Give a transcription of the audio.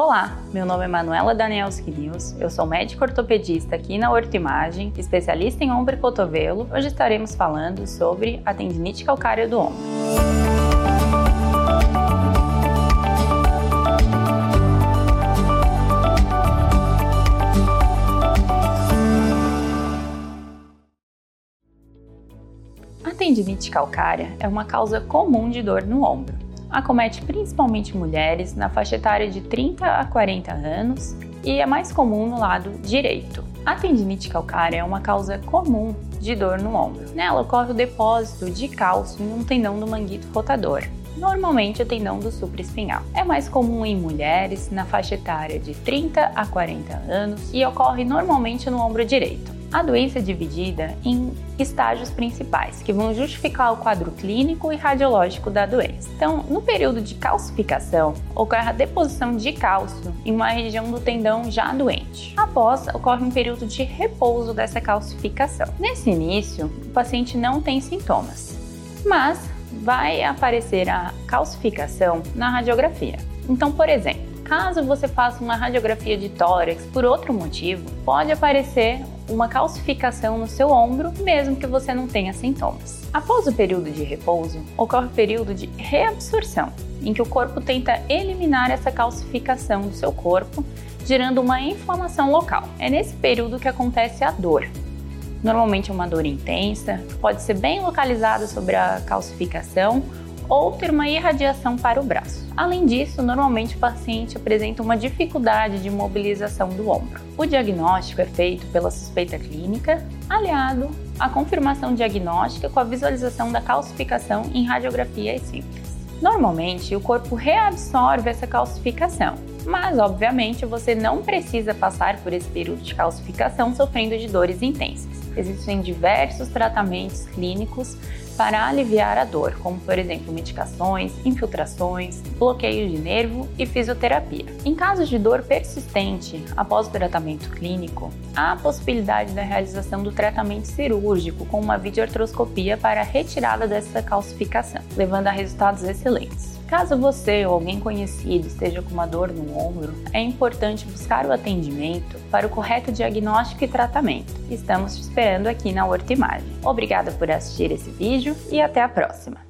Olá, meu nome é Manuela Danielski News, eu sou médico ortopedista aqui na Ortoimagem, especialista em ombro e cotovelo. Hoje estaremos falando sobre a tendinite calcária do ombro. A tendinite calcária é uma causa comum de dor no ombro acomete principalmente mulheres na faixa etária de 30 a 40 anos e é mais comum no lado direito. A tendinite calcária é uma causa comum de dor no ombro. Nela ocorre o depósito de cálcio em um tendão do manguito rotador, normalmente o tendão do supraespinhal. É mais comum em mulheres na faixa etária de 30 a 40 anos e ocorre normalmente no ombro direito. A doença é dividida em estágios principais, que vão justificar o quadro clínico e radiológico da doença. Então, no período de calcificação, ocorre a deposição de cálcio em uma região do tendão já doente. Após, ocorre um período de repouso dessa calcificação. Nesse início, o paciente não tem sintomas, mas vai aparecer a calcificação na radiografia. Então, por exemplo, caso você faça uma radiografia de tórax por outro motivo, pode aparecer uma calcificação no seu ombro, mesmo que você não tenha sintomas. Após o período de repouso, ocorre o período de reabsorção, em que o corpo tenta eliminar essa calcificação do seu corpo, gerando uma inflamação local. É nesse período que acontece a dor. Normalmente é uma dor intensa, pode ser bem localizada sobre a calcificação ou ter uma irradiação para o braço. Além disso, normalmente o paciente apresenta uma dificuldade de mobilização do ombro. O diagnóstico é feito pela suspeita clínica, aliado à confirmação diagnóstica com a visualização da calcificação em radiografias simples. Normalmente, o corpo reabsorve essa calcificação, mas obviamente você não precisa passar por esse período de calcificação sofrendo de dores intensas. Existem diversos tratamentos clínicos para aliviar a dor, como por exemplo medicações, infiltrações, bloqueio de nervo e fisioterapia. Em casos de dor persistente após o tratamento clínico, há a possibilidade da realização do tratamento cirúrgico com uma videoartroscopia para a retirada dessa calcificação, levando a resultados excelentes. Caso você ou alguém conhecido esteja com uma dor no ombro, é importante buscar o atendimento para o correto diagnóstico e tratamento. Estamos te esperando aqui na Horta Imagem. Obrigada por assistir esse vídeo e até a próxima!